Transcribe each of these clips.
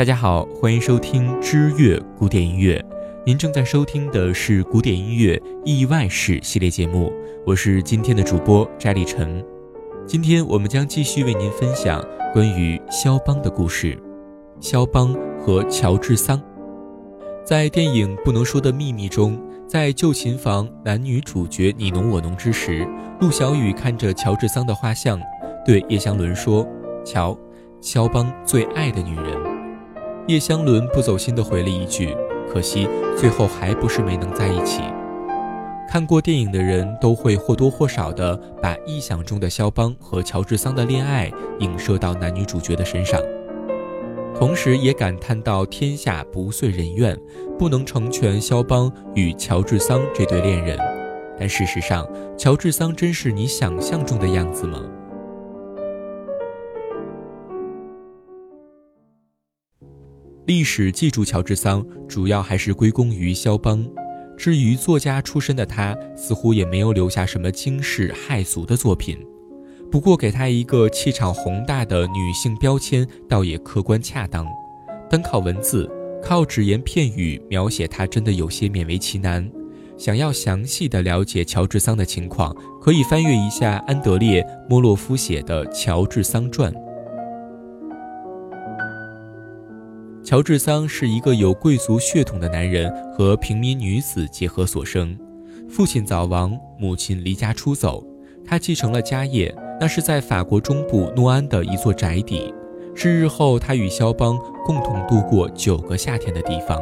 大家好，欢迎收听知乐古典音乐。您正在收听的是古典音乐意外史系列节目，我是今天的主播翟立晨。今天我们将继续为您分享关于肖邦的故事。肖邦和乔治桑，在电影《不能说的秘密》中，在旧琴房男女主角你侬我侬之时，陆小雨看着乔治桑的画像，对叶湘伦说：“瞧，肖邦最爱的女人。”叶湘伦不走心的回了一句：“可惜，最后还不是没能在一起。”看过电影的人都会或多或少的把臆想中的肖邦和乔治桑的恋爱影射到男女主角的身上，同时也感叹到天下不遂人愿，不能成全肖邦与乔治桑这对恋人。但事实上，乔治桑真是你想象中的样子吗？历史记住乔治桑，主要还是归功于肖邦。至于作家出身的他，似乎也没有留下什么惊世骇俗的作品。不过，给他一个气场宏大的女性标签，倒也客观恰当。单靠文字，靠只言片语描写他，真的有些勉为其难。想要详细的了解乔治桑的情况，可以翻阅一下安德烈·莫洛夫写的《乔治桑传》。乔治桑是一个有贵族血统的男人和平民女子结合所生，父亲早亡，母亲离家出走，他继承了家业，那是在法国中部诺安的一座宅邸，是日后他与肖邦共同度过九个夏天的地方。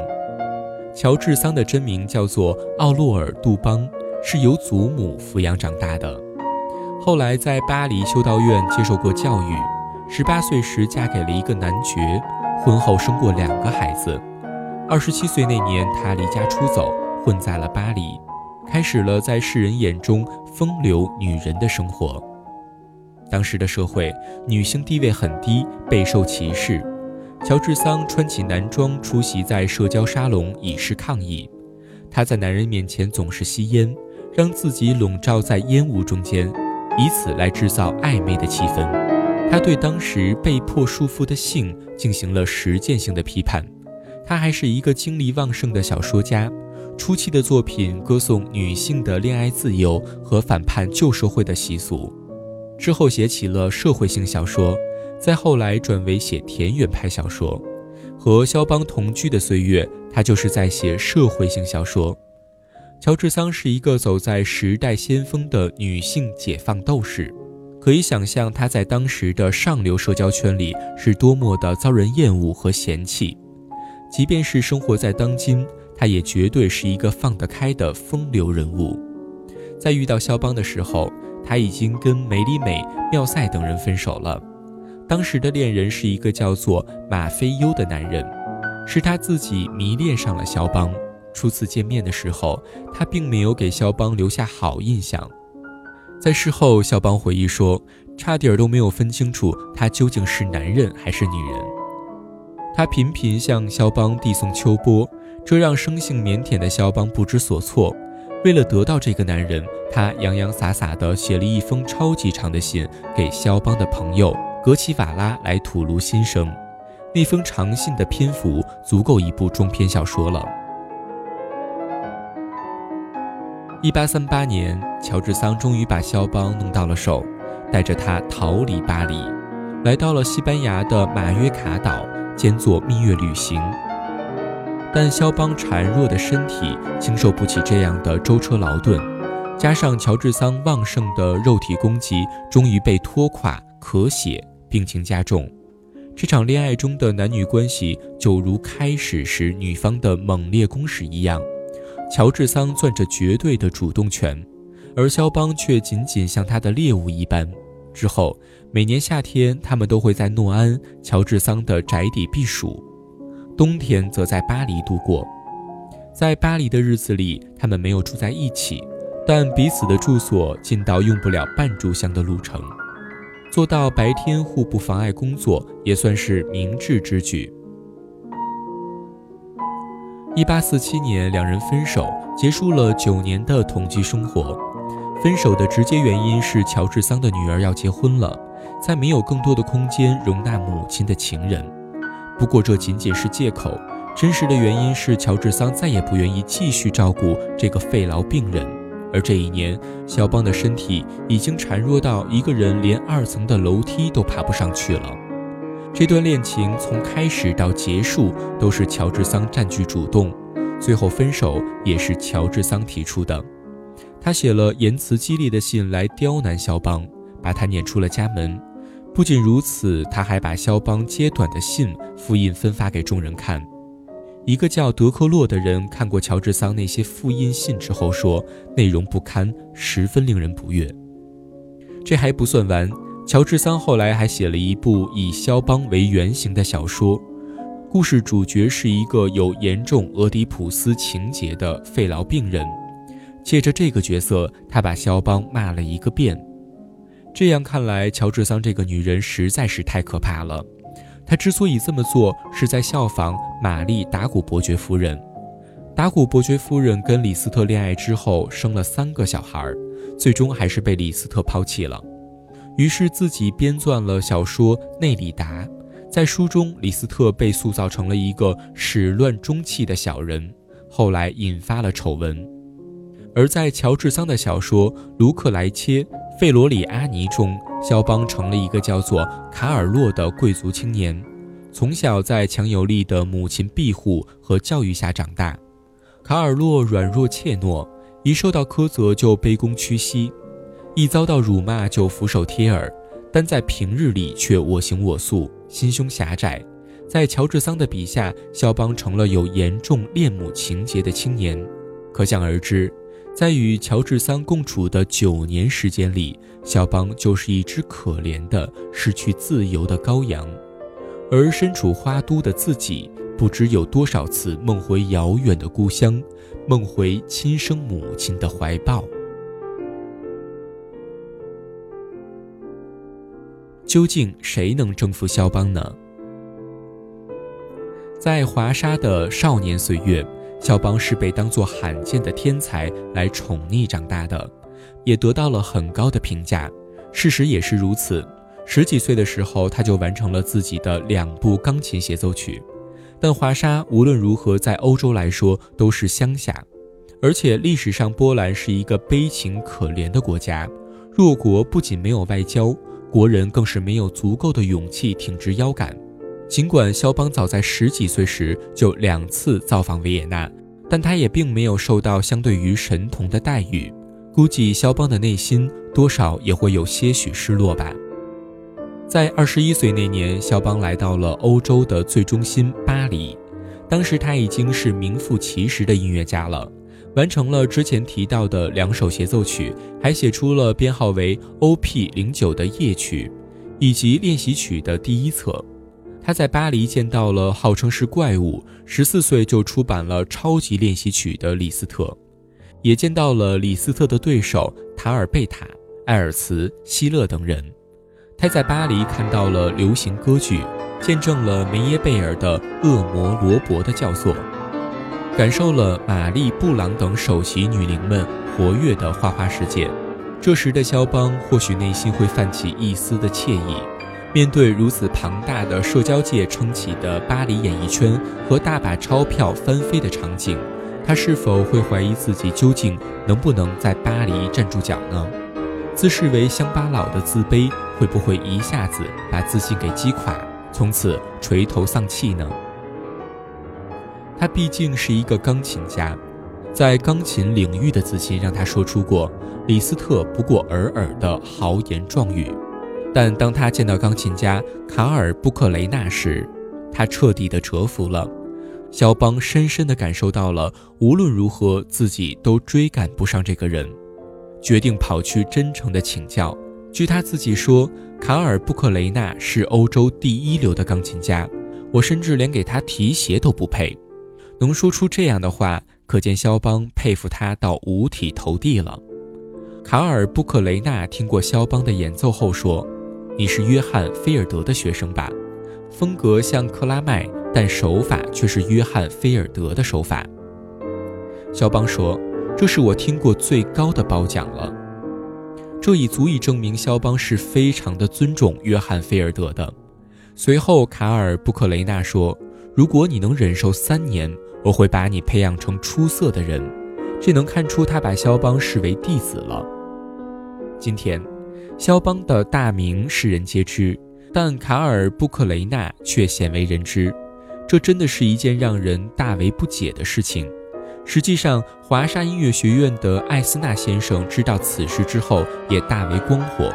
乔治桑的真名叫做奥洛尔·杜邦，是由祖母抚养长大的，后来在巴黎修道院接受过教育，十八岁时嫁给了一个男爵。婚后生过两个孩子，二十七岁那年，他离家出走，混在了巴黎，开始了在世人眼中风流女人的生活。当时的社会，女性地位很低，备受歧视。乔治桑穿起男装出席在社交沙龙，以示抗议。他在男人面前总是吸烟，让自己笼罩在烟雾中间，以此来制造暧昧的气氛。他对当时被迫束缚的性进行了实践性的批判。他还是一个精力旺盛的小说家，初期的作品歌颂女性的恋爱自由和反叛旧社会的习俗，之后写起了社会性小说，再后来转为写田园派小说。和肖邦同居的岁月，他就是在写社会性小说。乔治桑是一个走在时代先锋的女性解放斗士。可以想象他在当时的上流社交圈里是多么的遭人厌恶和嫌弃，即便是生活在当今，他也绝对是一个放得开的风流人物。在遇到肖邦的时候，他已经跟梅里美、妙塞等人分手了。当时的恋人是一个叫做马菲优的男人，是他自己迷恋上了肖邦。初次见面的时候，他并没有给肖邦留下好印象。在事后，肖邦回忆说：“差点都没有分清楚他究竟是男人还是女人。”他频频向肖邦递送秋波，这让生性腼腆的肖邦不知所措。为了得到这个男人，他洋洋洒洒地写了一封超级长的信给肖邦的朋友格奇瓦拉来吐露心声。那封长信的篇幅足够一部中篇小说了。一八三八年，乔治桑终于把肖邦弄到了手，带着他逃离巴黎，来到了西班牙的马约卡岛，兼做蜜月旅行。但肖邦孱弱的身体经受不起这样的舟车劳顿，加上乔治桑旺盛的肉体攻击，终于被拖垮，咳血，病情加重。这场恋爱中的男女关系，就如开始时女方的猛烈攻势一样。乔治桑攥着绝对的主动权，而肖邦却仅仅像他的猎物一般。之后，每年夏天，他们都会在诺安乔治桑的宅邸避暑，冬天则在巴黎度过。在巴黎的日子里，他们没有住在一起，但彼此的住所近到用不了半炷香的路程，做到白天互不妨碍工作，也算是明智之举。一八四七年，两人分手，结束了九年的同居生活。分手的直接原因是乔治桑的女儿要结婚了，再没有更多的空间容纳母亲的情人。不过这仅仅是借口，真实的原因是乔治桑再也不愿意继续照顾这个肺痨病人。而这一年，肖邦的身体已经孱弱到一个人连二层的楼梯都爬不上去了。这段恋情从开始到结束都是乔治桑占据主动，最后分手也是乔治桑提出的。他写了言辞激烈的信来刁难肖邦，把他撵出了家门。不仅如此，他还把肖邦揭短的信复印分发给众人看。一个叫德克洛的人看过乔治桑那些复印信之后说，内容不堪，十分令人不悦。这还不算完，乔治桑后来还写了一部以肖邦为原型的小说，故事主角是一个有严重俄狄浦斯情节的肺痨病人。借着这个角色，他把肖邦骂了一个遍。这样看来，乔治桑这个女人实在是太可怕了。她之所以这么做，是在效仿玛丽·达古伯爵夫人。达古伯爵夫人跟李斯特恋爱之后，生了三个小孩，最终还是被李斯特抛弃了。于是自己编撰了小说《内里达》。在书中，李斯特被塑造成了一个始乱终弃的小人，后来引发了丑闻。而在乔治桑的小说《卢克莱切·费罗里阿尼》中，肖邦成了一个叫做卡尔洛的贵族青年，从小在强有力的母亲庇护和教育下长大。卡尔洛软弱怯懦，一受到苛责就卑躬屈膝，一遭到辱骂就俯首帖耳，但在平日里却我行我素，心胸狭窄。在乔治桑的笔下，肖邦成了有严重恋母情节的青年，可想而知。在与乔治桑共处的九年时间里，肖邦就是一只可怜的失去自由的羔羊，而身处花都的自己，不知有多少次梦回遥远的故乡，梦回亲生母亲的怀抱。究竟谁能征服肖邦呢？在华沙的少年岁月。肖邦是被当作罕见的天才来宠溺长大的，也得到了很高的评价。事实也是如此。十几岁的时候，他就完成了自己的两部钢琴协奏曲。但华沙无论如何在欧洲来说都是乡下，而且历史上波兰是一个悲情可怜的国家。弱国不仅没有外交，国人更是没有足够的勇气挺直腰杆。尽管肖邦早在十几岁时就两次造访维也纳，但他也并没有受到相对于神童的待遇。估计肖邦的内心多少也会有些许失落吧。在二十一岁那年，肖邦来到了欧洲的最中心巴黎，当时他已经是名副其实的音乐家了，完成了之前提到的两首协奏曲，还写出了编号为 O.P. 零九的夜曲，以及练习曲的第一册。他在巴黎见到了号称是怪物，十四岁就出版了超级练习曲的李斯特，也见到了李斯特的对手塔尔贝塔、艾尔茨、希勒等人。他在巴黎看到了流行歌剧，见证了梅耶贝尔的《恶魔罗伯》的教唆，感受了玛丽布朗等首席女伶们活跃的花花世界。这时的肖邦或许内心会泛起一丝的惬意。面对如此庞大的社交界撑起的巴黎演艺圈和大把钞票翻飞的场景，他是否会怀疑自己究竟能不能在巴黎站住脚呢？自视为乡巴佬的自卑会不会一下子把自信给击垮，从此垂头丧气呢？他毕竟是一个钢琴家，在钢琴领域的自信让他说出过李斯特不过尔尔的豪言壮语。但当他见到钢琴家卡尔布克雷纳时，他彻底的折服了。肖邦深深的感受到了，无论如何自己都追赶不上这个人，决定跑去真诚的请教。据他自己说，卡尔布克雷纳是欧洲第一流的钢琴家，我甚至连给他提鞋都不配。能说出这样的话，可见肖邦佩服他到五体投地了。卡尔布克雷纳听过肖邦的演奏后说：“你是约翰菲尔德的学生吧？风格像克拉麦，但手法却是约翰菲尔德的手法。”肖邦说：“这是我听过最高的褒奖了。”这已足以证明肖邦是非常的尊重约翰菲尔德的。随后，卡尔布克雷纳说：“如果你能忍受三年，我会把你培养成出色的人。”这能看出他把肖邦视为弟子了。今天，肖邦的大名世人皆知，但卡尔布克雷纳却鲜为人知，这真的是一件让人大为不解的事情。实际上，华沙音乐学院的艾斯纳先生知道此事之后，也大为光火。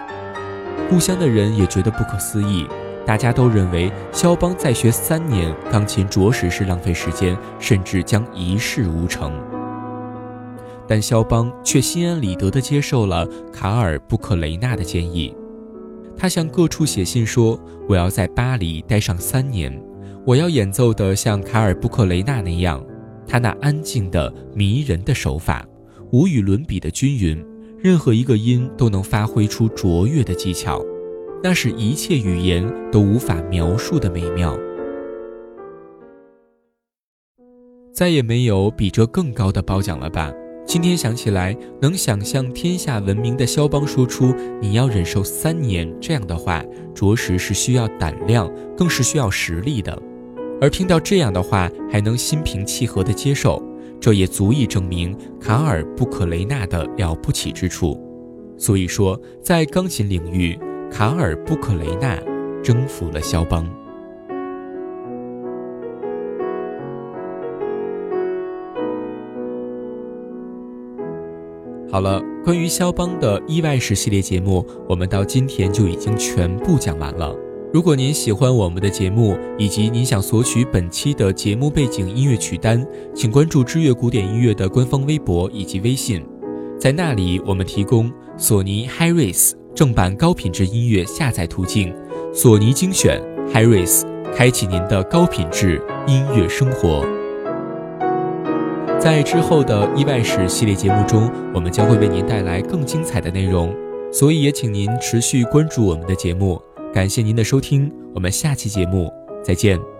故乡的人也觉得不可思议，大家都认为肖邦再学三年钢琴着实是浪费时间，甚至将一事无成。但肖邦却心安理得地接受了卡尔布克雷纳的建议。他向各处写信说：“我要在巴黎待上三年，我要演奏的像卡尔布克雷纳那样，他那安静的、迷人的手法，无与伦比的均匀，任何一个音都能发挥出卓越的技巧，那是一切语言都无法描述的美妙。再也没有比这更高的褒奖了吧？”今天想起来，能想象天下闻名的肖邦说出“你要忍受三年”这样的话，着实是需要胆量，更是需要实力的。而听到这样的话还能心平气和地接受，这也足以证明卡尔布克雷纳的了不起之处。所以说，在钢琴领域，卡尔布克雷纳征服了肖邦。好了，关于肖邦的意外史系列节目，我们到今天就已经全部讲完了。如果您喜欢我们的节目，以及您想索取本期的节目背景音乐曲单，请关注知乐古典音乐的官方微博以及微信，在那里我们提供索尼 HiRes 正版高品质音乐下载途径，索尼精选 HiRes，开启您的高品质音乐生活。在之后的意外史系列节目中，我们将会为您带来更精彩的内容，所以也请您持续关注我们的节目。感谢您的收听，我们下期节目再见。